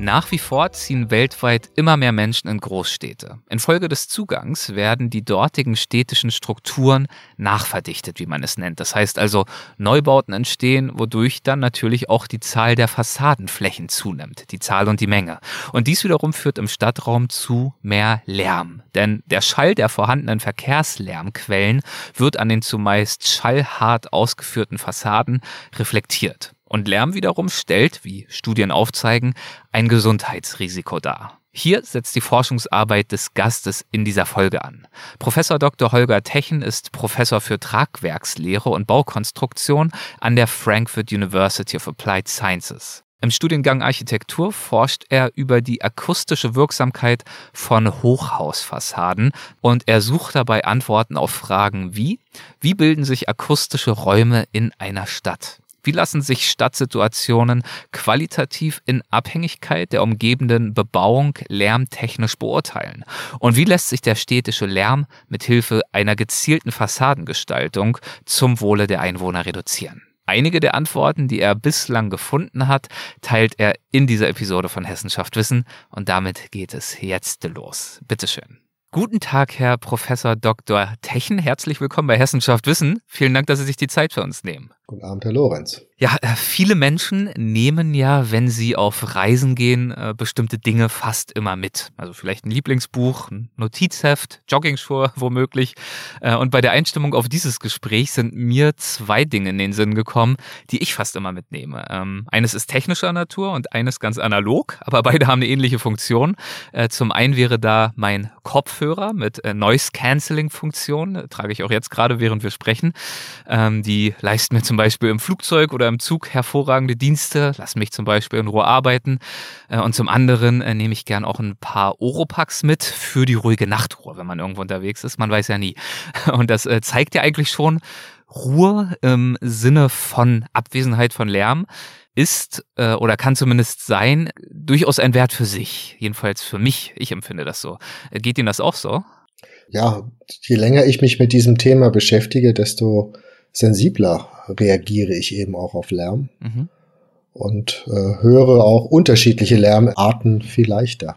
Nach wie vor ziehen weltweit immer mehr Menschen in Großstädte. Infolge des Zugangs werden die dortigen städtischen Strukturen nachverdichtet, wie man es nennt. Das heißt also, Neubauten entstehen, wodurch dann natürlich auch die Zahl der Fassadenflächen zunimmt, die Zahl und die Menge. Und dies wiederum führt im Stadtraum zu mehr Lärm. Denn der Schall der vorhandenen Verkehrslärmquellen wird an den zumeist schallhart ausgeführten Fassaden reflektiert. Und Lärm wiederum stellt, wie Studien aufzeigen, ein Gesundheitsrisiko dar. Hier setzt die Forschungsarbeit des Gastes in dieser Folge an. Professor Dr. Holger Techen ist Professor für Tragwerkslehre und Baukonstruktion an der Frankfurt University of Applied Sciences. Im Studiengang Architektur forscht er über die akustische Wirksamkeit von Hochhausfassaden und er sucht dabei Antworten auf Fragen wie, wie bilden sich akustische Räume in einer Stadt? Wie lassen sich Stadtsituationen qualitativ in Abhängigkeit der umgebenden Bebauung lärmtechnisch beurteilen? Und wie lässt sich der städtische Lärm mit Hilfe einer gezielten Fassadengestaltung zum Wohle der Einwohner reduzieren? Einige der Antworten, die er bislang gefunden hat, teilt er in dieser Episode von Hessenschaft Wissen und damit geht es jetzt los. Bitteschön. Guten Tag, Herr Professor Dr. Techen. Herzlich willkommen bei Hessenschaft Wissen. Vielen Dank, dass Sie sich die Zeit für uns nehmen. Guten Abend, Herr Lorenz. Ja, äh, viele Menschen nehmen ja, wenn sie auf Reisen gehen, äh, bestimmte Dinge fast immer mit. Also vielleicht ein Lieblingsbuch, ein Notizheft, Joggingschuhe womöglich. Äh, und bei der Einstimmung auf dieses Gespräch sind mir zwei Dinge in den Sinn gekommen, die ich fast immer mitnehme. Ähm, eines ist technischer Natur und eines ganz analog, aber beide haben eine ähnliche Funktion. Zum einen wäre da mein Kopfhörer mit Noise-Canceling-Funktion, trage ich auch jetzt gerade, während wir sprechen. Ähm, die leisten mir zum Beispiel im Flugzeug oder im Zug hervorragende Dienste, lass mich zum Beispiel in Ruhe arbeiten. Äh, und zum anderen äh, nehme ich gern auch ein paar Oropax mit für die ruhige Nachtruhe, wenn man irgendwo unterwegs ist. Man weiß ja nie. Und das äh, zeigt ja eigentlich schon, Ruhe im Sinne von Abwesenheit von Lärm ist oder kann zumindest sein durchaus ein Wert für sich. Jedenfalls für mich. Ich empfinde das so. Geht Ihnen das auch so? Ja, je länger ich mich mit diesem Thema beschäftige, desto sensibler reagiere ich eben auch auf Lärm mhm. und äh, höre auch unterschiedliche Lärmarten viel leichter.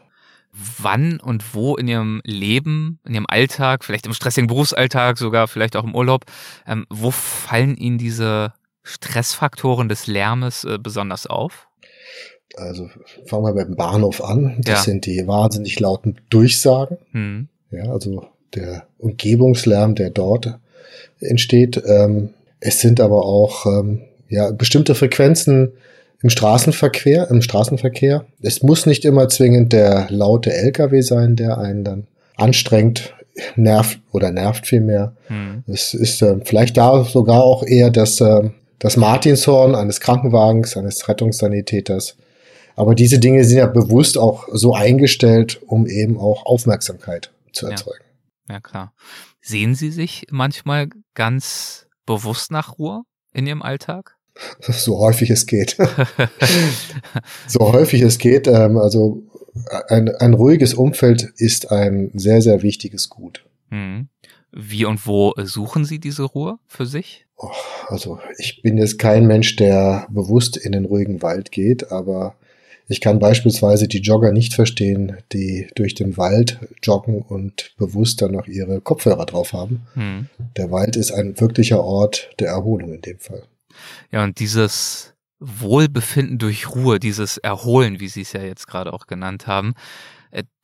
Wann und wo in Ihrem Leben, in Ihrem Alltag, vielleicht im stressigen Berufsalltag, sogar vielleicht auch im Urlaub, ähm, wo fallen Ihnen diese Stressfaktoren des Lärmes äh, besonders auf? Also fangen wir beim Bahnhof an. Das ja. sind die wahnsinnig lauten Durchsagen. Mhm. Ja, also der Umgebungslärm, der dort entsteht. Ähm, es sind aber auch ähm, ja, bestimmte Frequenzen im Straßenverkehr, im Straßenverkehr. Es muss nicht immer zwingend der laute LKW sein, der einen dann anstrengt, nervt oder nervt vielmehr. Hm. Es ist äh, vielleicht da sogar auch eher das, äh, das Martinshorn eines Krankenwagens, eines Rettungssanitäters. Aber diese Dinge sind ja bewusst auch so eingestellt, um eben auch Aufmerksamkeit zu erzeugen. Ja, ja klar. Sehen Sie sich manchmal ganz bewusst nach Ruhe in Ihrem Alltag? So häufig es geht. so häufig es geht. Ähm, also ein, ein ruhiges Umfeld ist ein sehr, sehr wichtiges Gut. Mhm. Wie und wo suchen Sie diese Ruhe für sich? Also ich bin jetzt kein Mensch, der bewusst in den ruhigen Wald geht, aber ich kann beispielsweise die Jogger nicht verstehen, die durch den Wald joggen und bewusst dann noch ihre Kopfhörer drauf haben. Hm. Der Wald ist ein wirklicher Ort der Erholung in dem Fall. Ja, und dieses Wohlbefinden durch Ruhe, dieses Erholen, wie Sie es ja jetzt gerade auch genannt haben,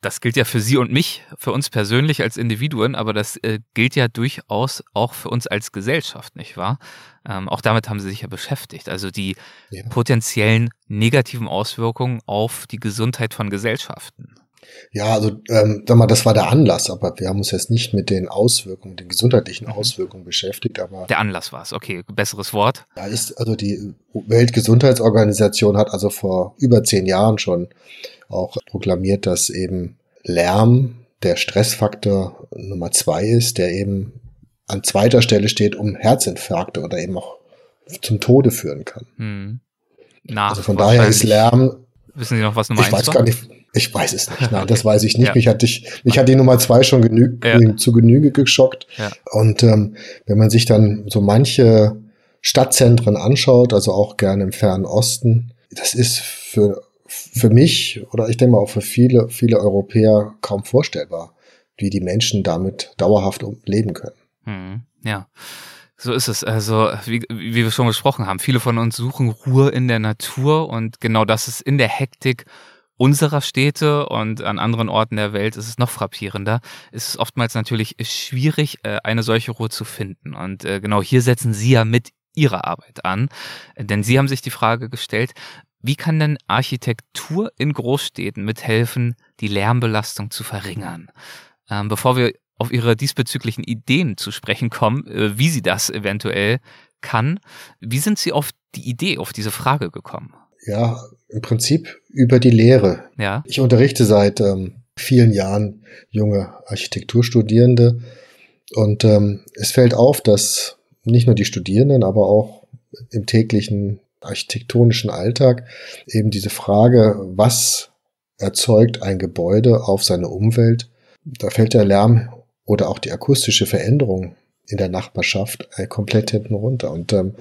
das gilt ja für Sie und mich, für uns persönlich als Individuen, aber das äh, gilt ja durchaus auch für uns als Gesellschaft, nicht wahr? Ähm, auch damit haben Sie sich ja beschäftigt. Also die ja. potenziellen negativen Auswirkungen auf die Gesundheit von Gesellschaften. Ja, also ähm, sag mal, das war der Anlass, aber wir haben uns jetzt nicht mit den Auswirkungen, den gesundheitlichen mhm. Auswirkungen beschäftigt. Aber der Anlass war es, okay, besseres Wort. Ja, ist also die Weltgesundheitsorganisation hat also vor über zehn Jahren schon auch proklamiert, dass eben Lärm der Stressfaktor Nummer zwei ist, der eben an zweiter Stelle steht, um Herzinfarkte oder eben auch zum Tode führen kann. Hm. also von daher ist Lärm Wissen Sie noch, was Nummer ich eins weiß Gar nicht, ich weiß es nicht. Nein, okay. das weiß ich nicht. Ja. Mich hat ich, mich hat die Nummer zwei schon genü ja. zu Genüge geschockt. Ja. Und ähm, wenn man sich dann so manche Stadtzentren anschaut, also auch gerne im fernen Osten, das ist für für mich oder ich denke mal auch für viele viele Europäer kaum vorstellbar, wie die Menschen damit dauerhaft leben können. Hm, ja. So ist es. Also, wie, wie wir schon besprochen haben, viele von uns suchen Ruhe in der Natur und genau das ist in der Hektik unserer Städte und an anderen Orten der Welt ist es noch frappierender. Es ist oftmals natürlich schwierig, äh, eine solche Ruhe zu finden. Und äh, genau hier setzen Sie ja mit Ihrer Arbeit an. Denn Sie haben sich die Frage gestellt, wie kann denn Architektur in Großstädten mithelfen, die Lärmbelastung zu verringern? Ähm, bevor wir auf Ihre diesbezüglichen Ideen zu sprechen kommen, äh, wie sie das eventuell kann. Wie sind Sie auf die Idee, auf diese Frage gekommen? Ja, im Prinzip über die Lehre. Ja. Ich unterrichte seit ähm, vielen Jahren junge Architekturstudierende und ähm, es fällt auf, dass nicht nur die Studierenden, aber auch im täglichen architektonischen Alltag eben diese Frage, was erzeugt ein Gebäude auf seine Umwelt, da fällt der Lärm oder auch die akustische Veränderung in der Nachbarschaft äh, komplett hinten runter. Und ähm,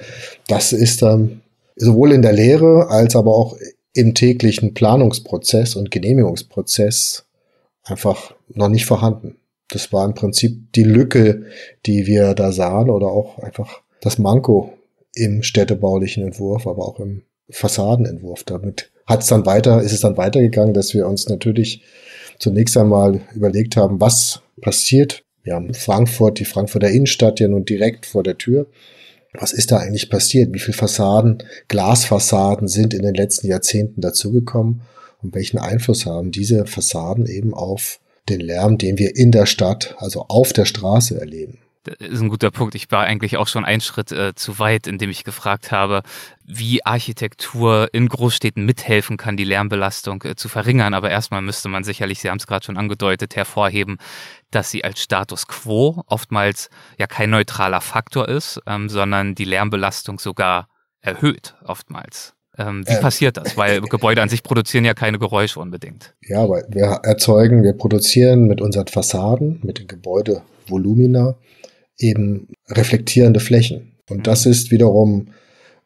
das ist ähm, sowohl in der Lehre als aber auch im täglichen Planungsprozess und Genehmigungsprozess einfach noch nicht vorhanden. Das war im Prinzip die Lücke, die wir da sahen oder auch einfach das Manko im städtebaulichen Entwurf, aber auch im Fassadenentwurf. Damit hat es dann weiter, ist es dann weitergegangen, dass wir uns natürlich zunächst einmal überlegt haben, was passiert. Wir haben Frankfurt, die Frankfurter Innenstadt ja nun direkt vor der Tür. Was ist da eigentlich passiert? Wie viele Fassaden, Glasfassaden sind in den letzten Jahrzehnten dazugekommen? Und welchen Einfluss haben diese Fassaden eben auf den Lärm, den wir in der Stadt, also auf der Straße erleben? Das ist ein guter Punkt. Ich war eigentlich auch schon einen Schritt äh, zu weit, indem ich gefragt habe, wie Architektur in Großstädten mithelfen kann, die Lärmbelastung äh, zu verringern. Aber erstmal müsste man sicherlich, Sie haben es gerade schon angedeutet, hervorheben, dass sie als Status quo oftmals ja kein neutraler Faktor ist, ähm, sondern die Lärmbelastung sogar erhöht oftmals. Ähm, wie äh, passiert das? Weil Gebäude an sich produzieren ja keine Geräusche unbedingt. Ja, aber wir erzeugen, wir produzieren mit unseren Fassaden, mit den Gebäudevolumina eben reflektierende Flächen. Und das mhm. ist wiederum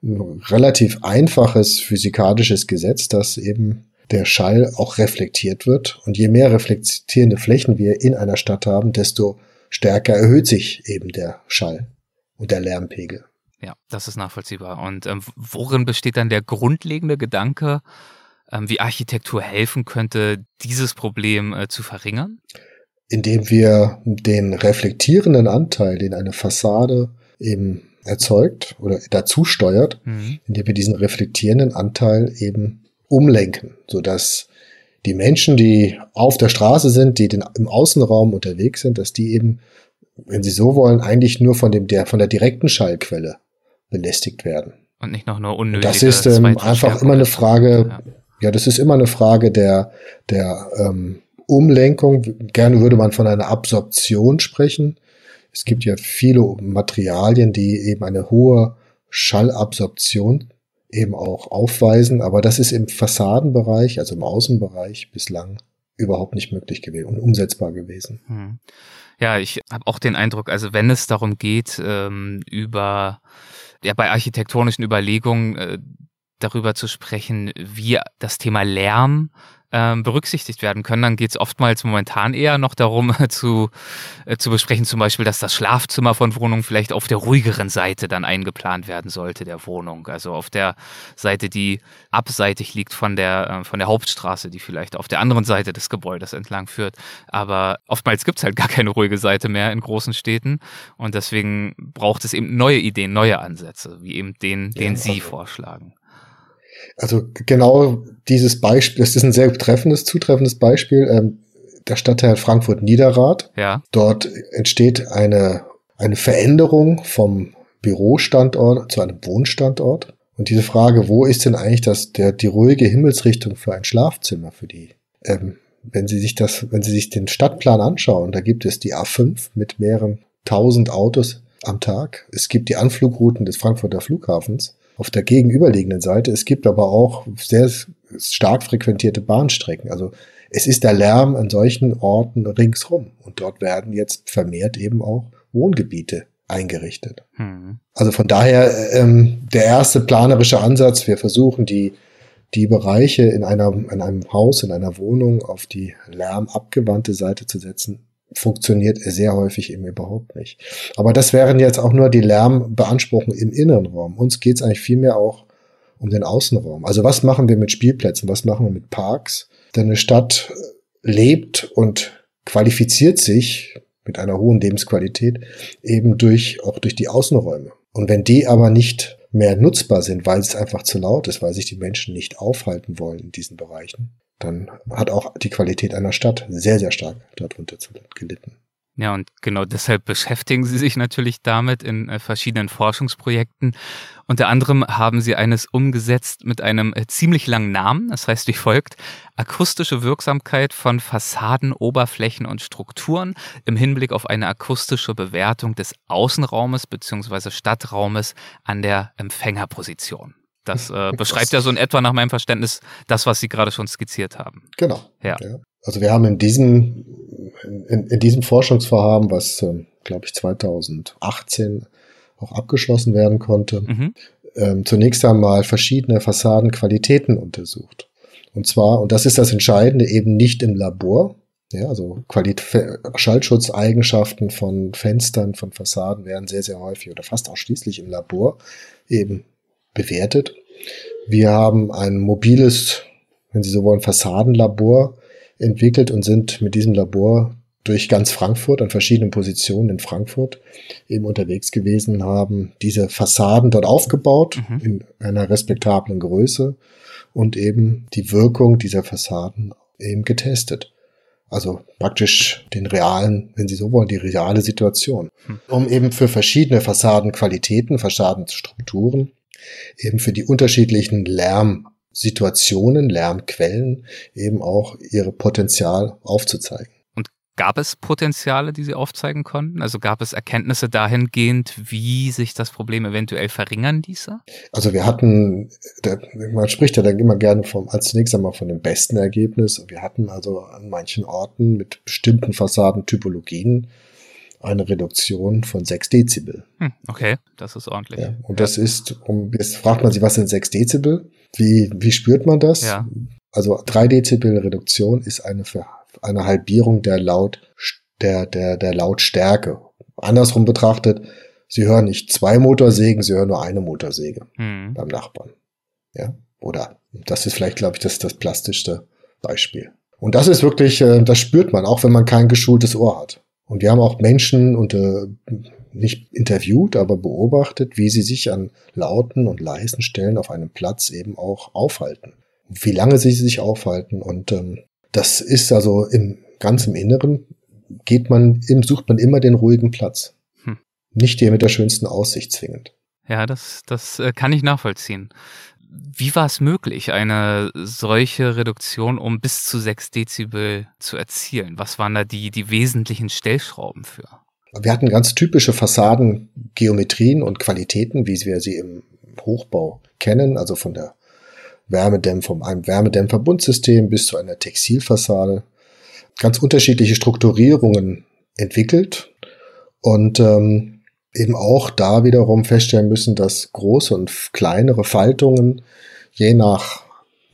ein relativ einfaches physikalisches Gesetz, dass eben der Schall auch reflektiert wird. Und je mehr reflektierende Flächen wir in einer Stadt haben, desto stärker erhöht sich eben der Schall und der Lärmpegel. Ja, das ist nachvollziehbar. Und ähm, worin besteht dann der grundlegende Gedanke, ähm, wie Architektur helfen könnte, dieses Problem äh, zu verringern? indem wir den reflektierenden Anteil, den eine Fassade eben erzeugt oder dazu steuert, mhm. indem wir diesen reflektierenden Anteil eben umlenken, sodass die Menschen, die auf der Straße sind, die den, im Außenraum unterwegs sind, dass die eben, wenn sie so wollen, eigentlich nur von dem der von der direkten Schallquelle belästigt werden. Und nicht noch nur unnötige. Das ist ähm, einfach immer eine Frage. Ja. ja. das ist immer eine Frage der der ähm, Umlenkung. Gerne würde man von einer Absorption sprechen. Es gibt ja viele Materialien, die eben eine hohe Schallabsorption eben auch aufweisen, aber das ist im Fassadenbereich, also im Außenbereich bislang überhaupt nicht möglich gewesen und umsetzbar gewesen. Hm. Ja, ich habe auch den Eindruck, also wenn es darum geht, ähm, über ja bei architektonischen Überlegungen äh, darüber zu sprechen, wie das Thema Lärm ähm, berücksichtigt werden können, dann geht es oftmals momentan eher noch darum zu, äh, zu besprechen, zum Beispiel, dass das Schlafzimmer von Wohnungen vielleicht auf der ruhigeren Seite dann eingeplant werden sollte der Wohnung. Also auf der Seite, die abseitig liegt von der, äh, von der Hauptstraße, die vielleicht auf der anderen Seite des Gebäudes entlang führt. Aber oftmals gibt es halt gar keine ruhige Seite mehr in großen Städten und deswegen braucht es eben neue Ideen, neue Ansätze, wie eben den, den ja, Sie also vorschlagen. Also genau dieses Beispiel, das ist ein sehr treffendes, zutreffendes Beispiel. Ähm, der Stadtteil Frankfurt-Niederrad. Ja. Dort entsteht eine, eine Veränderung vom Bürostandort zu einem Wohnstandort. Und diese Frage, wo ist denn eigentlich das, der, die ruhige Himmelsrichtung für ein Schlafzimmer für die? Ähm, wenn Sie sich das, wenn Sie sich den Stadtplan anschauen, da gibt es die A5 mit mehreren tausend Autos am Tag. Es gibt die Anflugrouten des Frankfurter Flughafens auf der gegenüberliegenden Seite. Es gibt aber auch sehr stark frequentierte Bahnstrecken. Also es ist der Lärm an solchen Orten ringsrum. Und dort werden jetzt vermehrt eben auch Wohngebiete eingerichtet. Hm. Also von daher ähm, der erste planerische Ansatz, wir versuchen die, die Bereiche in, einer, in einem Haus, in einer Wohnung auf die lärmabgewandte Seite zu setzen, funktioniert sehr häufig eben überhaupt nicht. Aber das wären jetzt auch nur die Lärmbeanspruchungen im inneren Raum. Uns geht es eigentlich vielmehr auch um den Außenraum. Also was machen wir mit Spielplätzen, was machen wir mit Parks? Denn eine Stadt lebt und qualifiziert sich mit einer hohen Lebensqualität eben durch, auch durch die Außenräume. Und wenn die aber nicht mehr nutzbar sind, weil es einfach zu laut ist, weil sich die Menschen nicht aufhalten wollen in diesen Bereichen, dann hat auch die Qualität einer Stadt sehr, sehr stark darunter gelitten. Ja, und genau deshalb beschäftigen Sie sich natürlich damit in äh, verschiedenen Forschungsprojekten. Unter anderem haben Sie eines umgesetzt mit einem äh, ziemlich langen Namen. Das heißt wie folgt. Akustische Wirksamkeit von Fassaden, Oberflächen und Strukturen im Hinblick auf eine akustische Bewertung des Außenraumes bzw. Stadtraumes an der Empfängerposition. Das äh, beschreibt ja so in etwa nach meinem Verständnis das, was Sie gerade schon skizziert haben. Genau. Ja. ja. Also wir haben in diesem, in, in diesem Forschungsvorhaben, was, äh, glaube ich, 2018 auch abgeschlossen werden konnte, mhm. ähm, zunächst einmal verschiedene Fassadenqualitäten untersucht. Und zwar, und das ist das Entscheidende, eben nicht im Labor. Ja, also Qualit Schallschutzeigenschaften von Fenstern, von Fassaden werden sehr, sehr häufig oder fast ausschließlich im Labor eben bewertet. Wir haben ein mobiles, wenn Sie so wollen, Fassadenlabor entwickelt und sind mit diesem Labor durch ganz Frankfurt an verschiedenen Positionen in Frankfurt eben unterwegs gewesen, haben diese Fassaden dort aufgebaut mhm. in einer respektablen Größe und eben die Wirkung dieser Fassaden eben getestet. Also praktisch den realen, wenn Sie so wollen, die reale Situation. Mhm. Um eben für verschiedene Fassadenqualitäten, Fassadenstrukturen eben für die unterschiedlichen Lärmsituationen, Lärmquellen eben auch ihre Potenzial aufzuzeigen. Und gab es Potenziale, die Sie aufzeigen konnten? Also gab es Erkenntnisse dahingehend, wie sich das Problem eventuell verringern ließe? Also wir hatten, man spricht ja dann immer gerne vom, als zunächst einmal von dem besten Ergebnis. Wir hatten also an manchen Orten mit bestimmten Fassadentypologien eine Reduktion von 6 Dezibel. Hm, okay, das ist ordentlich. Ja, und das ist, um, jetzt fragt man sich, was sind 6 Dezibel? Wie, wie spürt man das? Ja. Also 3 Dezibel Reduktion ist eine, eine Halbierung der Laut, der, der, der Lautstärke. Andersrum betrachtet, Sie hören nicht zwei Motorsägen, Sie hören nur eine Motorsäge hm. beim Nachbarn. Ja, oder das ist vielleicht, glaube ich, das, das plastischste Beispiel. Und das ist wirklich, äh, das spürt man, auch wenn man kein geschultes Ohr hat. Und wir haben auch Menschen unter, nicht interviewt, aber beobachtet, wie sie sich an lauten und leisen Stellen auf einem Platz eben auch aufhalten. Wie lange sie sich aufhalten. Und ähm, das ist also im ganz im Inneren geht man, sucht man immer den ruhigen Platz. Hm. Nicht der mit der schönsten Aussicht zwingend. Ja, das, das äh, kann ich nachvollziehen. Wie war es möglich, eine solche Reduktion um bis zu 6 Dezibel zu erzielen? Was waren da die, die wesentlichen Stellschrauben für? Wir hatten ganz typische Fassadengeometrien und Qualitäten, wie wir sie im Hochbau kennen, also von der Wärmedämpf von einem Wärmedämmverbundsystem bis zu einer Textilfassade. Ganz unterschiedliche Strukturierungen entwickelt und ähm, eben auch da wiederum feststellen müssen, dass große und kleinere Faltungen je nach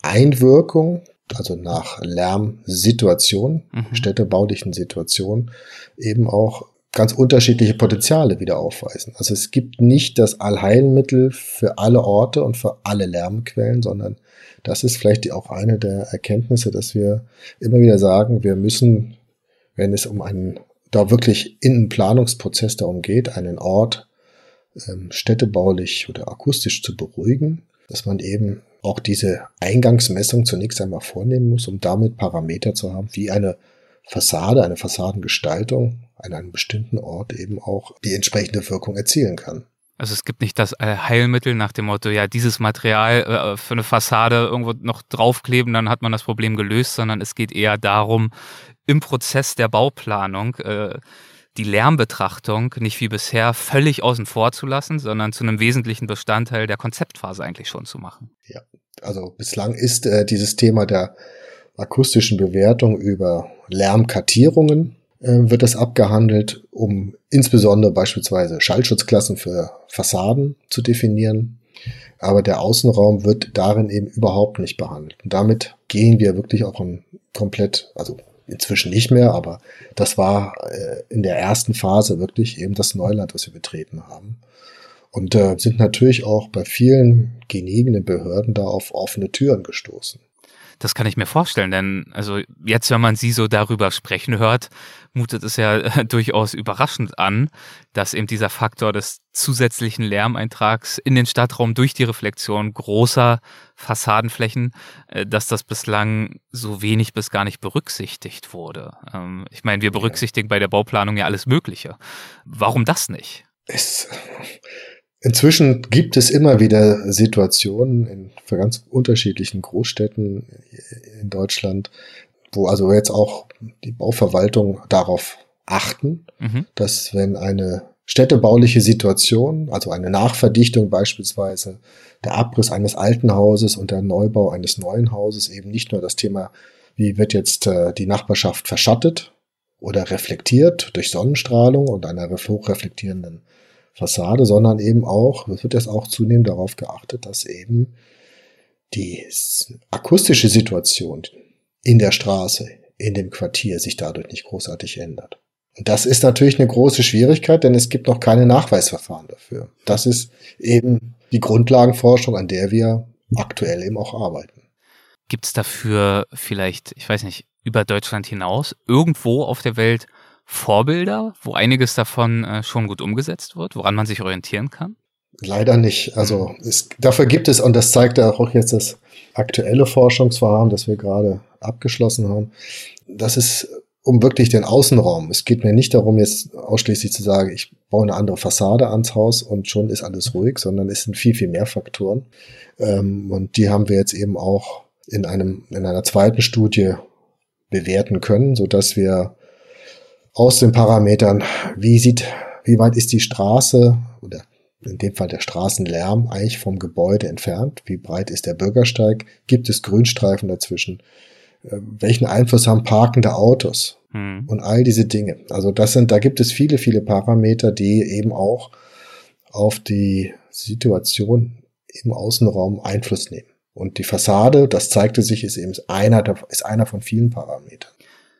Einwirkung, also nach Lärmsituation, mhm. städtebaulichen Situation, eben auch ganz unterschiedliche Potenziale wieder aufweisen. Also es gibt nicht das Allheilmittel für alle Orte und für alle Lärmquellen, sondern das ist vielleicht auch eine der Erkenntnisse, dass wir immer wieder sagen, wir müssen, wenn es um einen da wirklich in einen Planungsprozess darum geht, einen Ort ähm, städtebaulich oder akustisch zu beruhigen, dass man eben auch diese Eingangsmessung zunächst einmal vornehmen muss, um damit Parameter zu haben, wie eine Fassade, eine Fassadengestaltung an einem bestimmten Ort eben auch die entsprechende Wirkung erzielen kann. Also es gibt nicht das äh, Heilmittel nach dem Motto, ja, dieses Material äh, für eine Fassade irgendwo noch draufkleben, dann hat man das Problem gelöst, sondern es geht eher darum, im Prozess der Bauplanung äh, die Lärmbetrachtung nicht wie bisher völlig außen vor zu lassen, sondern zu einem wesentlichen Bestandteil der Konzeptphase eigentlich schon zu machen. Ja, Also bislang ist äh, dieses Thema der akustischen Bewertung über Lärmkartierungen äh, wird das abgehandelt, um insbesondere beispielsweise Schallschutzklassen für Fassaden zu definieren. Aber der Außenraum wird darin eben überhaupt nicht behandelt. Und damit gehen wir wirklich auch ein komplett, also inzwischen nicht mehr, aber das war äh, in der ersten Phase wirklich eben das Neuland, was wir betreten haben. Und äh, sind natürlich auch bei vielen genehmigenden Behörden da auf offene Türen gestoßen. Das kann ich mir vorstellen, denn also jetzt, wenn man sie so darüber sprechen hört, mutet es ja durchaus überraschend an, dass eben dieser Faktor des zusätzlichen Lärmeintrags in den Stadtraum durch die Reflexion großer Fassadenflächen, äh, dass das bislang so wenig bis gar nicht berücksichtigt wurde. Ähm, ich meine, wir berücksichtigen bei der Bauplanung ja alles Mögliche. Warum das nicht? Es Inzwischen gibt es immer wieder Situationen in ganz unterschiedlichen Großstädten in Deutschland, wo also jetzt auch die Bauverwaltung darauf achten, mhm. dass wenn eine städtebauliche Situation, also eine Nachverdichtung beispielsweise, der Abriss eines alten Hauses und der Neubau eines neuen Hauses eben nicht nur das Thema, wie wird jetzt äh, die Nachbarschaft verschattet oder reflektiert durch Sonnenstrahlung und einer hochreflektierenden Fassade, sondern eben auch, es wird jetzt auch zunehmend darauf geachtet, dass eben die akustische Situation in der Straße, in dem Quartier sich dadurch nicht großartig ändert. Und das ist natürlich eine große Schwierigkeit, denn es gibt noch keine Nachweisverfahren dafür. Das ist eben die Grundlagenforschung, an der wir aktuell eben auch arbeiten. Gibt es dafür vielleicht, ich weiß nicht, über Deutschland hinaus irgendwo auf der Welt Vorbilder, wo einiges davon äh, schon gut umgesetzt wird, woran man sich orientieren kann? Leider nicht. Also es, dafür gibt es, und das zeigt auch jetzt das aktuelle Forschungsvorhaben, das wir gerade abgeschlossen haben, das ist um wirklich den Außenraum. Es geht mir nicht darum, jetzt ausschließlich zu sagen, ich baue eine andere Fassade ans Haus und schon ist alles ruhig, sondern es sind viel, viel mehr Faktoren. Ähm, und die haben wir jetzt eben auch in einem, in einer zweiten Studie bewerten können, so dass wir aus den Parametern, wie sieht, wie weit ist die Straße oder in dem Fall der Straßenlärm eigentlich vom Gebäude entfernt? Wie breit ist der Bürgersteig? Gibt es Grünstreifen dazwischen? Äh, welchen Einfluss haben parkende Autos? Hm. Und all diese Dinge. Also das sind, da gibt es viele, viele Parameter, die eben auch auf die Situation im Außenraum Einfluss nehmen. Und die Fassade, das zeigte sich, ist eben einer, ist einer von vielen Parametern.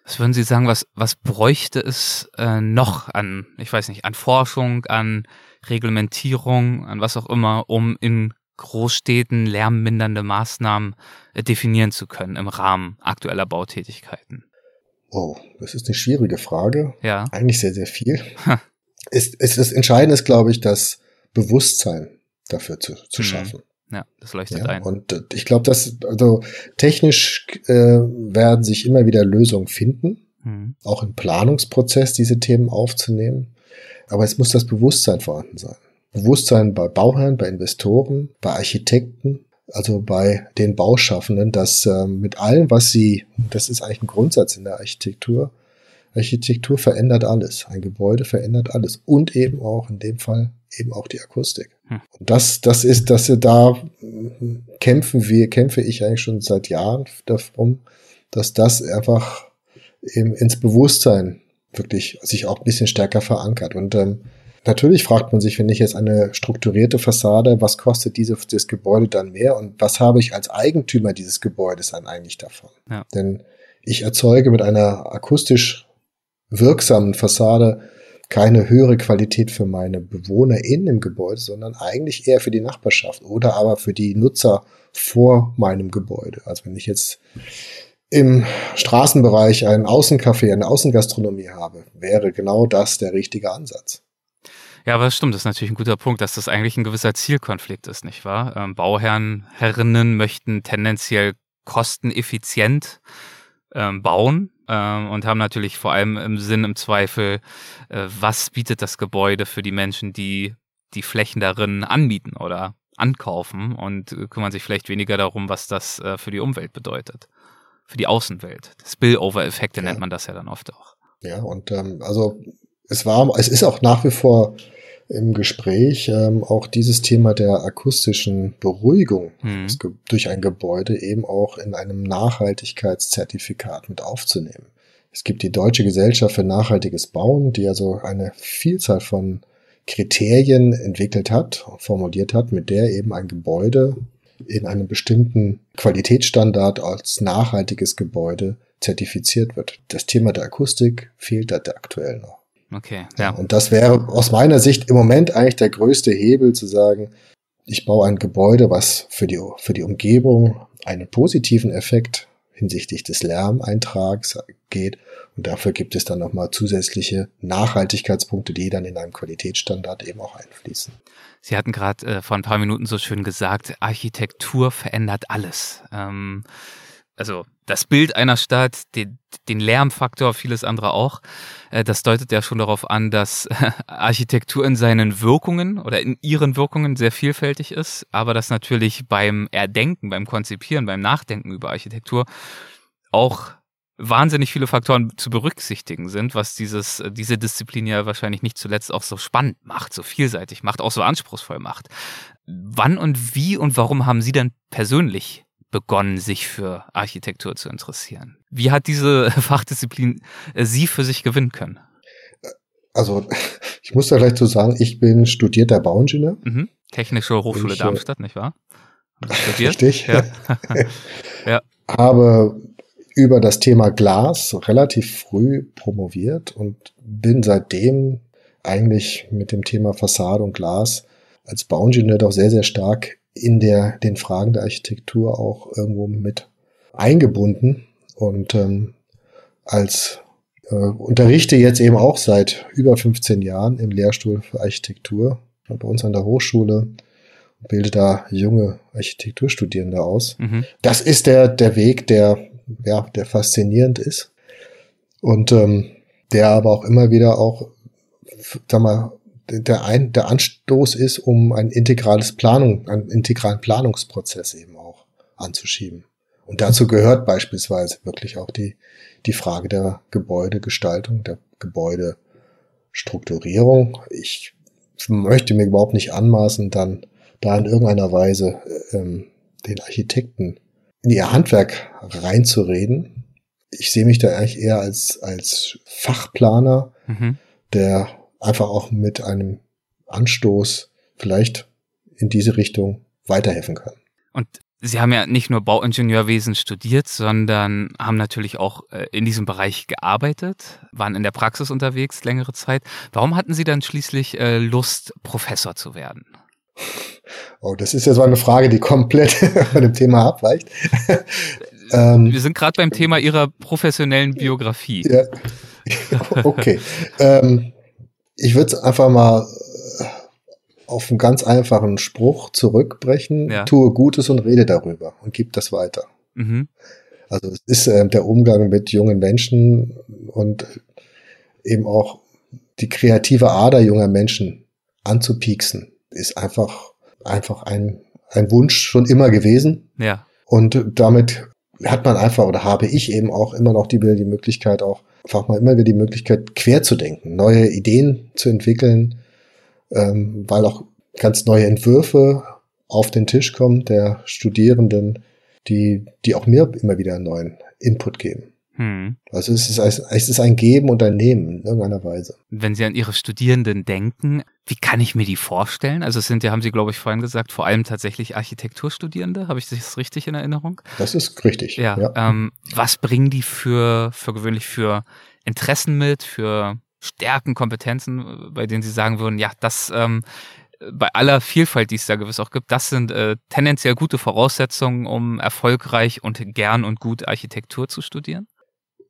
Was würden Sie sagen, was, was bräuchte es äh, noch an, ich weiß nicht, an Forschung, an Reglementierung, an was auch immer, um in Großstädten lärmmindernde Maßnahmen äh, definieren zu können im Rahmen aktueller Bautätigkeiten? Oh, das ist eine schwierige Frage. Ja. Eigentlich sehr, sehr viel. es, es, das Entscheidende ist, glaube ich, das Bewusstsein dafür zu, zu mhm. schaffen. Ja, das leuchtet ja, ein. Und äh, ich glaube, dass also technisch äh, werden sich immer wieder Lösungen finden, mhm. auch im Planungsprozess diese Themen aufzunehmen. Aber es muss das Bewusstsein vorhanden sein. Bewusstsein bei Bauherren, bei Investoren, bei Architekten, also bei den Bauschaffenden, dass äh, mit allem, was sie, das ist eigentlich ein Grundsatz in der Architektur, Architektur verändert alles. Ein Gebäude verändert alles. Und eben auch in dem Fall eben auch die Akustik. Hm. Und das, das ist, dass wir da kämpfen wir, kämpfe ich eigentlich schon seit Jahren darum, dass das einfach eben ins Bewusstsein wirklich sich auch ein bisschen stärker verankert. Und ähm, natürlich fragt man sich, wenn ich jetzt eine strukturierte Fassade, was kostet diese, das Gebäude dann mehr und was habe ich als Eigentümer dieses Gebäudes dann eigentlich davon? Ja. Denn ich erzeuge mit einer akustisch wirksamen Fassade keine höhere Qualität für meine Bewohner in dem Gebäude, sondern eigentlich eher für die Nachbarschaft oder aber für die Nutzer vor meinem Gebäude. Also wenn ich jetzt im Straßenbereich einen Außencafé, eine Außengastronomie habe, wäre genau das der richtige Ansatz. Ja, aber das stimmt, das ist natürlich ein guter Punkt, dass das eigentlich ein gewisser Zielkonflikt ist, nicht wahr? Ähm, Bauherren, Herrinnen möchten tendenziell kosteneffizient ähm, bauen ähm, und haben natürlich vor allem im Sinn, im Zweifel, äh, was bietet das Gebäude für die Menschen, die die Flächen darin anmieten oder ankaufen und kümmern sich vielleicht weniger darum, was das äh, für die Umwelt bedeutet, für die Außenwelt. Spillover-Effekte ja. nennt man das ja dann oft auch. Ja, und ähm, also es war, es ist auch nach wie vor im Gespräch ähm, auch dieses Thema der akustischen Beruhigung mhm. durch ein Gebäude eben auch in einem Nachhaltigkeitszertifikat mit aufzunehmen. Es gibt die Deutsche Gesellschaft für nachhaltiges Bauen, die also eine Vielzahl von Kriterien entwickelt hat, formuliert hat, mit der eben ein Gebäude in einem bestimmten Qualitätsstandard als nachhaltiges Gebäude zertifiziert wird. Das Thema der Akustik fehlt da aktuell noch. Okay, ja. Und das wäre aus meiner Sicht im Moment eigentlich der größte Hebel zu sagen, ich baue ein Gebäude, was für die, für die Umgebung einen positiven Effekt hinsichtlich des Lärmeintrags geht. Und dafür gibt es dann nochmal zusätzliche Nachhaltigkeitspunkte, die dann in einem Qualitätsstandard eben auch einfließen. Sie hatten gerade äh, vor ein paar Minuten so schön gesagt, Architektur verändert alles. Ähm, also das Bild einer Stadt, den, den Lärmfaktor, vieles andere auch, äh, das deutet ja schon darauf an, dass Architektur in seinen Wirkungen oder in ihren Wirkungen sehr vielfältig ist, aber dass natürlich beim Erdenken, beim Konzipieren, beim Nachdenken über Architektur auch wahnsinnig viele Faktoren zu berücksichtigen sind, was dieses, diese Disziplin ja wahrscheinlich nicht zuletzt auch so spannend macht, so vielseitig macht, auch so anspruchsvoll macht. Wann und wie und warum haben Sie denn persönlich begonnen, sich für Architektur zu interessieren? Wie hat diese Fachdisziplin äh, Sie für sich gewinnen können? Also, ich muss da gleich zu sagen, ich bin studierter Bauingenieur. Mhm. Technische Hochschule ich, äh, Darmstadt, nicht wahr? Richtig. Ja. ja. Habe über das Thema Glas relativ früh promoviert und bin seitdem eigentlich mit dem Thema Fassade und Glas als Bauingenieur doch sehr, sehr stark in der, den Fragen der Architektur auch irgendwo mit eingebunden und ähm, als äh, unterrichte jetzt eben auch seit über 15 Jahren im Lehrstuhl für Architektur bei uns an der Hochschule bilde da junge Architekturstudierende aus. Mhm. Das ist der, der Weg, der, ja, der faszinierend ist und ähm, der aber auch immer wieder auch, sag mal, der, ein, der Anstoß ist, um ein integrales Planung, einen integralen Planungsprozess eben auch anzuschieben. Und dazu gehört beispielsweise wirklich auch die, die Frage der Gebäudegestaltung, der Gebäudestrukturierung. Ich möchte mir überhaupt nicht anmaßen, dann da in irgendeiner Weise ähm, den Architekten in ihr Handwerk reinzureden. Ich sehe mich da eigentlich eher als, als Fachplaner, mhm. der einfach auch mit einem Anstoß vielleicht in diese Richtung weiterhelfen kann. Und Sie haben ja nicht nur Bauingenieurwesen studiert, sondern haben natürlich auch äh, in diesem Bereich gearbeitet, waren in der Praxis unterwegs längere Zeit. Warum hatten Sie dann schließlich äh, Lust, Professor zu werden? Oh, das ist ja so eine Frage, die komplett von dem Thema abweicht. Ähm, Wir sind gerade beim Thema Ihrer professionellen Biografie. Ja. Okay. ähm, ich würde einfach mal äh, auf einen ganz einfachen Spruch zurückbrechen. Ja. Tue Gutes und rede darüber und gib das weiter. Mhm. Also es ist äh, der Umgang mit jungen Menschen und eben auch die kreative Ader junger Menschen anzupieksen, ist einfach, einfach ein, ein Wunsch schon immer gewesen. Ja. Und damit hat man einfach oder habe ich eben auch immer noch die, die Möglichkeit auch einfach mal immer wieder die Möglichkeit, quer zu denken, neue Ideen zu entwickeln, ähm, weil auch ganz neue Entwürfe auf den Tisch kommen der Studierenden, die, die auch mir immer wieder einen neuen Input geben. Hm. Also es ist, es ist ein Geben und ein Nehmen in irgendeiner Weise. Wenn Sie an Ihre Studierenden denken, wie kann ich mir die vorstellen? Also es sind ja, haben Sie, glaube ich, vorhin gesagt, vor allem tatsächlich Architekturstudierende. Habe ich das richtig in Erinnerung? Das ist richtig. Ja. ja. Ähm, was bringen die für, für gewöhnlich für Interessen mit, für Stärken, Kompetenzen, bei denen Sie sagen würden, ja, das ähm, bei aller Vielfalt, die es da gewiss auch gibt, das sind äh, tendenziell gute Voraussetzungen, um erfolgreich und gern und gut Architektur zu studieren?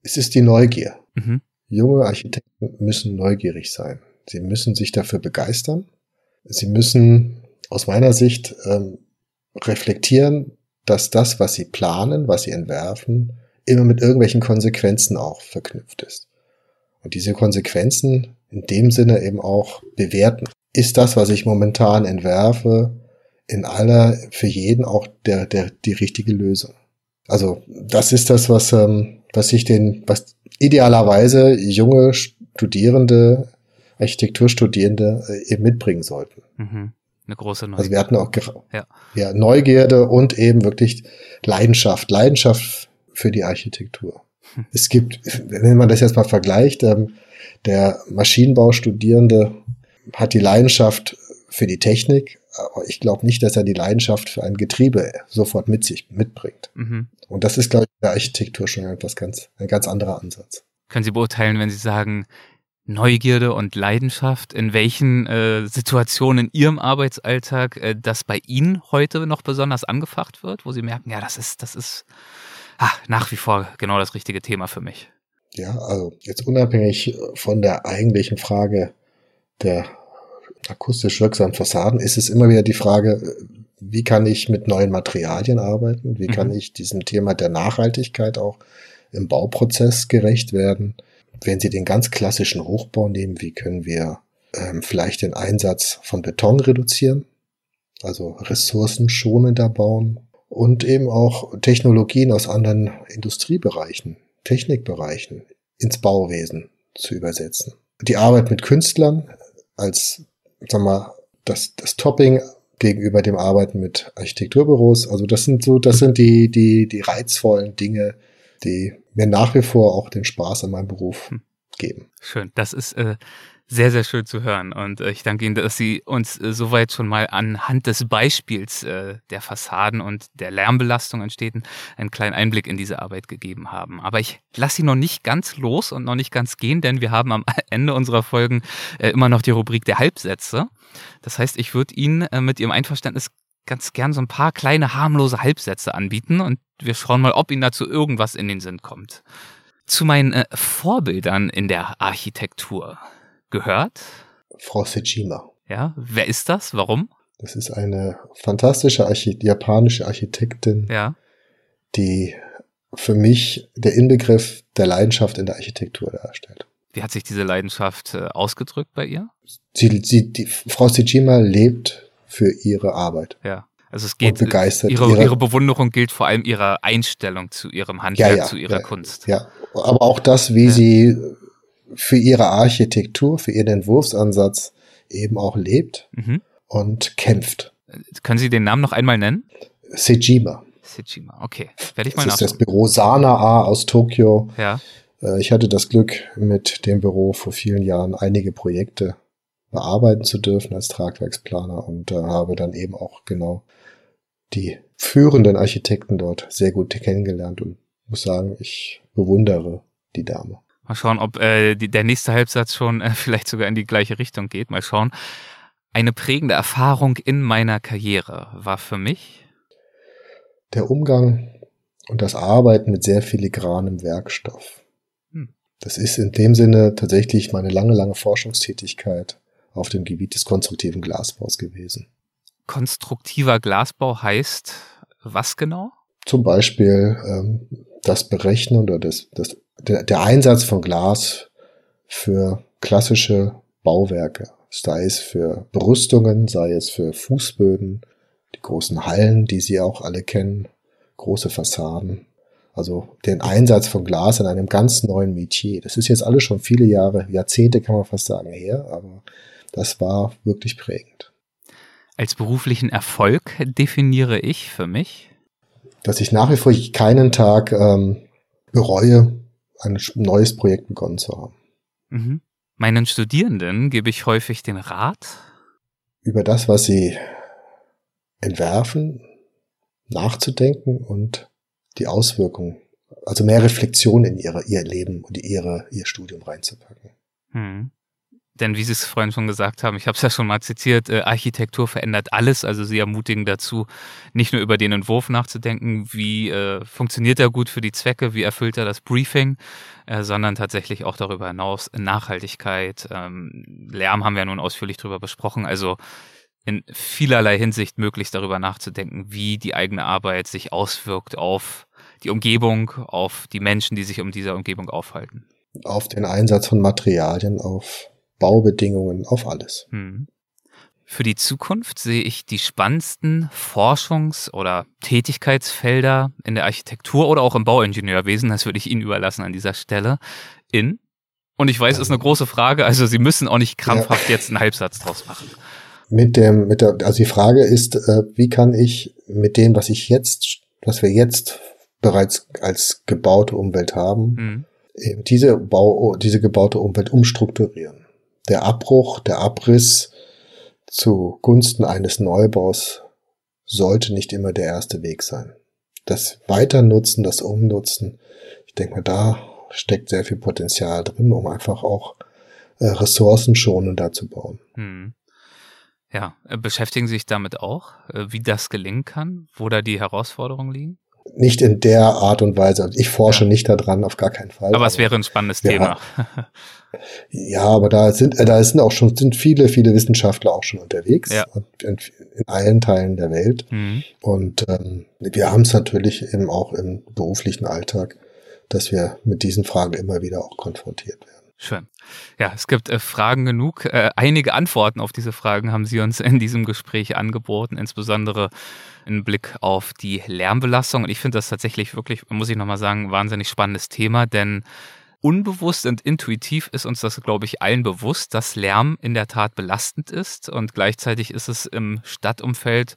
Es ist die Neugier. Mhm. Junge Architekten müssen neugierig sein. Sie müssen sich dafür begeistern. Sie müssen aus meiner Sicht ähm, reflektieren, dass das, was sie planen, was sie entwerfen, immer mit irgendwelchen Konsequenzen auch verknüpft ist. Und diese Konsequenzen in dem Sinne eben auch bewerten. Ist das, was ich momentan entwerfe, in aller, für jeden auch der, der, die richtige Lösung? Also, das ist das, was, ähm, was ich den, was idealerweise junge Studierende Architekturstudierende äh, eben mitbringen sollten. Mhm. Eine große Neugierde. Also wir hatten auch ja. ja, Neugierde und eben wirklich Leidenschaft, Leidenschaft für die Architektur. Hm. Es gibt, wenn man das jetzt mal vergleicht, ähm, der Maschinenbaustudierende hat die Leidenschaft für die Technik, aber ich glaube nicht, dass er die Leidenschaft für ein Getriebe sofort mit sich mitbringt. Mhm. Und das ist, glaube ich, in der Architektur schon etwas ganz, ein ganz anderer Ansatz. Können Sie beurteilen, wenn Sie sagen, Neugierde und Leidenschaft, in welchen äh, Situationen in Ihrem Arbeitsalltag äh, das bei Ihnen heute noch besonders angefacht wird, wo Sie merken, ja, das ist, das ist ah, nach wie vor genau das richtige Thema für mich. Ja, also jetzt unabhängig von der eigentlichen Frage der akustisch wirksamen Fassaden ist es immer wieder die Frage, wie kann ich mit neuen Materialien arbeiten? Wie mhm. kann ich diesem Thema der Nachhaltigkeit auch im Bauprozess gerecht werden? Wenn Sie den ganz klassischen Hochbau nehmen, wie können wir ähm, vielleicht den Einsatz von Beton reduzieren? Also ressourcenschonender bauen und eben auch Technologien aus anderen Industriebereichen, Technikbereichen ins Bauwesen zu übersetzen. Die Arbeit mit Künstlern als, sag mal, das, das Topping gegenüber dem Arbeiten mit Architekturbüros. Also das sind so, das sind die, die, die reizvollen Dinge, die mir nach wie vor auch den Spaß an meinem Beruf hm. geben. Schön. Das ist äh, sehr, sehr schön zu hören. Und äh, ich danke Ihnen, dass Sie uns äh, soweit schon mal anhand des Beispiels äh, der Fassaden und der Lärmbelastung in Städten einen kleinen Einblick in diese Arbeit gegeben haben. Aber ich lasse Sie noch nicht ganz los und noch nicht ganz gehen, denn wir haben am Ende unserer Folgen äh, immer noch die Rubrik der Halbsätze. Das heißt, ich würde Ihnen äh, mit Ihrem Einverständnis ganz gern so ein paar kleine harmlose Halbsätze anbieten und wir schauen mal, ob Ihnen dazu irgendwas in den Sinn kommt. Zu meinen äh, Vorbildern in der Architektur gehört? Frau Sejima. Ja, wer ist das? Warum? Das ist eine fantastische Archi japanische Architektin, ja. die für mich der Inbegriff der Leidenschaft in der Architektur darstellt. Wie hat sich diese Leidenschaft äh, ausgedrückt bei ihr? Sie, sie, die, Frau Sejima lebt für ihre Arbeit. Ja. Also es geht begeistert. Ihre, ihre, ihre, Bewunderung gilt vor allem ihrer Einstellung zu ihrem Handwerk, ja, ja, zu ihrer ja, Kunst. Ja, aber auch das, wie sie für ihre Architektur, für ihren Entwurfsansatz eben auch lebt mhm. und kämpft. Können Sie den Namen noch einmal nennen? Sejima. Sejima, okay. Werde ich mal Das ist das Büro Sanaa aus Tokio. Ja. Äh, ich hatte das Glück, mit dem Büro vor vielen Jahren einige Projekte bearbeiten zu dürfen als Tragwerksplaner und äh, habe dann eben auch genau die führenden Architekten dort sehr gut kennengelernt und muss sagen, ich bewundere die Dame. Mal schauen, ob äh, die, der nächste Halbsatz schon äh, vielleicht sogar in die gleiche Richtung geht. Mal schauen. Eine prägende Erfahrung in meiner Karriere war für mich der Umgang und das Arbeiten mit sehr filigranem Werkstoff. Hm. Das ist in dem Sinne tatsächlich meine lange, lange Forschungstätigkeit auf dem Gebiet des konstruktiven Glasbaus gewesen. Konstruktiver Glasbau heißt was genau? Zum Beispiel ähm, das Berechnen oder das, das der, der Einsatz von Glas für klassische Bauwerke, sei es für Brüstungen, sei es für Fußböden, die großen Hallen, die Sie auch alle kennen, große Fassaden. Also den Einsatz von Glas in einem ganz neuen Metier. Das ist jetzt alles schon viele Jahre, Jahrzehnte kann man fast sagen her, aber das war wirklich prägend. Als beruflichen Erfolg definiere ich für mich, dass ich nach wie vor keinen Tag ähm, bereue, ein neues Projekt begonnen zu haben. Mhm. Meinen Studierenden gebe ich häufig den Rat, über das, was sie entwerfen, nachzudenken und die Auswirkungen, also mehr Reflexion in ihre, ihr Leben und ihre, ihr Studium reinzupacken. Mhm. Denn wie Sie es vorhin schon gesagt haben, ich habe es ja schon mal zitiert, äh, Architektur verändert alles. Also Sie ermutigen dazu, nicht nur über den Entwurf nachzudenken, wie äh, funktioniert er gut für die Zwecke, wie erfüllt er das Briefing, äh, sondern tatsächlich auch darüber hinaus Nachhaltigkeit. Ähm, Lärm haben wir ja nun ausführlich darüber besprochen. Also in vielerlei Hinsicht möglichst darüber nachzudenken, wie die eigene Arbeit sich auswirkt auf die Umgebung, auf die Menschen, die sich um dieser Umgebung aufhalten. Auf den Einsatz von Materialien, auf Baubedingungen, auf alles. Hm. Für die Zukunft sehe ich die spannendsten Forschungs- oder Tätigkeitsfelder in der Architektur oder auch im Bauingenieurwesen, das würde ich Ihnen überlassen an dieser Stelle, in Und ich weiß, es ist eine große Frage, also Sie müssen auch nicht krampfhaft ja. jetzt einen Halbsatz draus machen. Mit dem, mit der, also die Frage ist, äh, wie kann ich mit dem, was ich jetzt, was wir jetzt bereits als gebaute Umwelt haben, mhm. diese Bau, diese gebaute Umwelt umstrukturieren. Der Abbruch, der Abriss zugunsten eines Neubaus sollte nicht immer der erste Weg sein. Das Weiternutzen, das Umnutzen, ich denke mal, da steckt sehr viel Potenzial drin, um einfach auch äh, ressourcenschonender zu bauen. Hm. Ja, äh, beschäftigen Sie sich damit auch, äh, wie das gelingen kann, wo da die Herausforderungen liegen? Nicht in der Art und Weise. Also ich forsche ja. nicht daran, auf gar keinen Fall. Aber, es wäre ein spannendes ja, Thema. ja, aber da sind, äh, da sind auch schon, sind viele, viele Wissenschaftler auch schon unterwegs. Ja. In, in allen Teilen der Welt. Mhm. Und ähm, wir haben es natürlich eben auch im beruflichen Alltag dass wir mit diesen Fragen immer wieder auch konfrontiert werden. Schön. Ja, es gibt äh, Fragen genug. Äh, einige Antworten auf diese Fragen haben Sie uns in diesem Gespräch angeboten, insbesondere im Blick auf die Lärmbelastung. Und ich finde das tatsächlich wirklich, muss ich nochmal sagen, wahnsinnig spannendes Thema, denn unbewusst und intuitiv ist uns das, glaube ich, allen bewusst, dass Lärm in der Tat belastend ist. Und gleichzeitig ist es im Stadtumfeld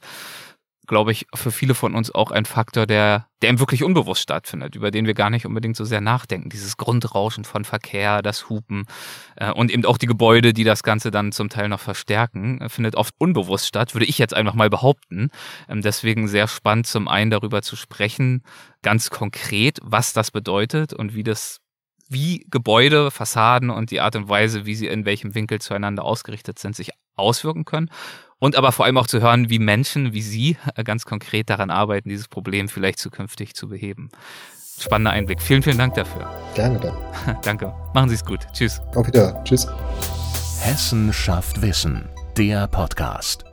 glaube ich, für viele von uns auch ein Faktor, der, der ihm wirklich unbewusst stattfindet, über den wir gar nicht unbedingt so sehr nachdenken. Dieses Grundrauschen von Verkehr, das Hupen äh, und eben auch die Gebäude, die das Ganze dann zum Teil noch verstärken, äh, findet oft unbewusst statt, würde ich jetzt einfach mal behaupten. Ähm, deswegen sehr spannend, zum einen darüber zu sprechen, ganz konkret, was das bedeutet und wie das wie Gebäude, Fassaden und die Art und Weise, wie sie in welchem Winkel zueinander ausgerichtet sind, sich auswirken können und aber vor allem auch zu hören, wie Menschen wie Sie äh, ganz konkret daran arbeiten, dieses Problem vielleicht zukünftig zu beheben. Spannender Einblick. Vielen, vielen Dank dafür. Gerne dann. Danke. Machen Sie es gut. Tschüss. Auf Wiedersehen. Tschüss. Hessen schafft Wissen. Der Podcast.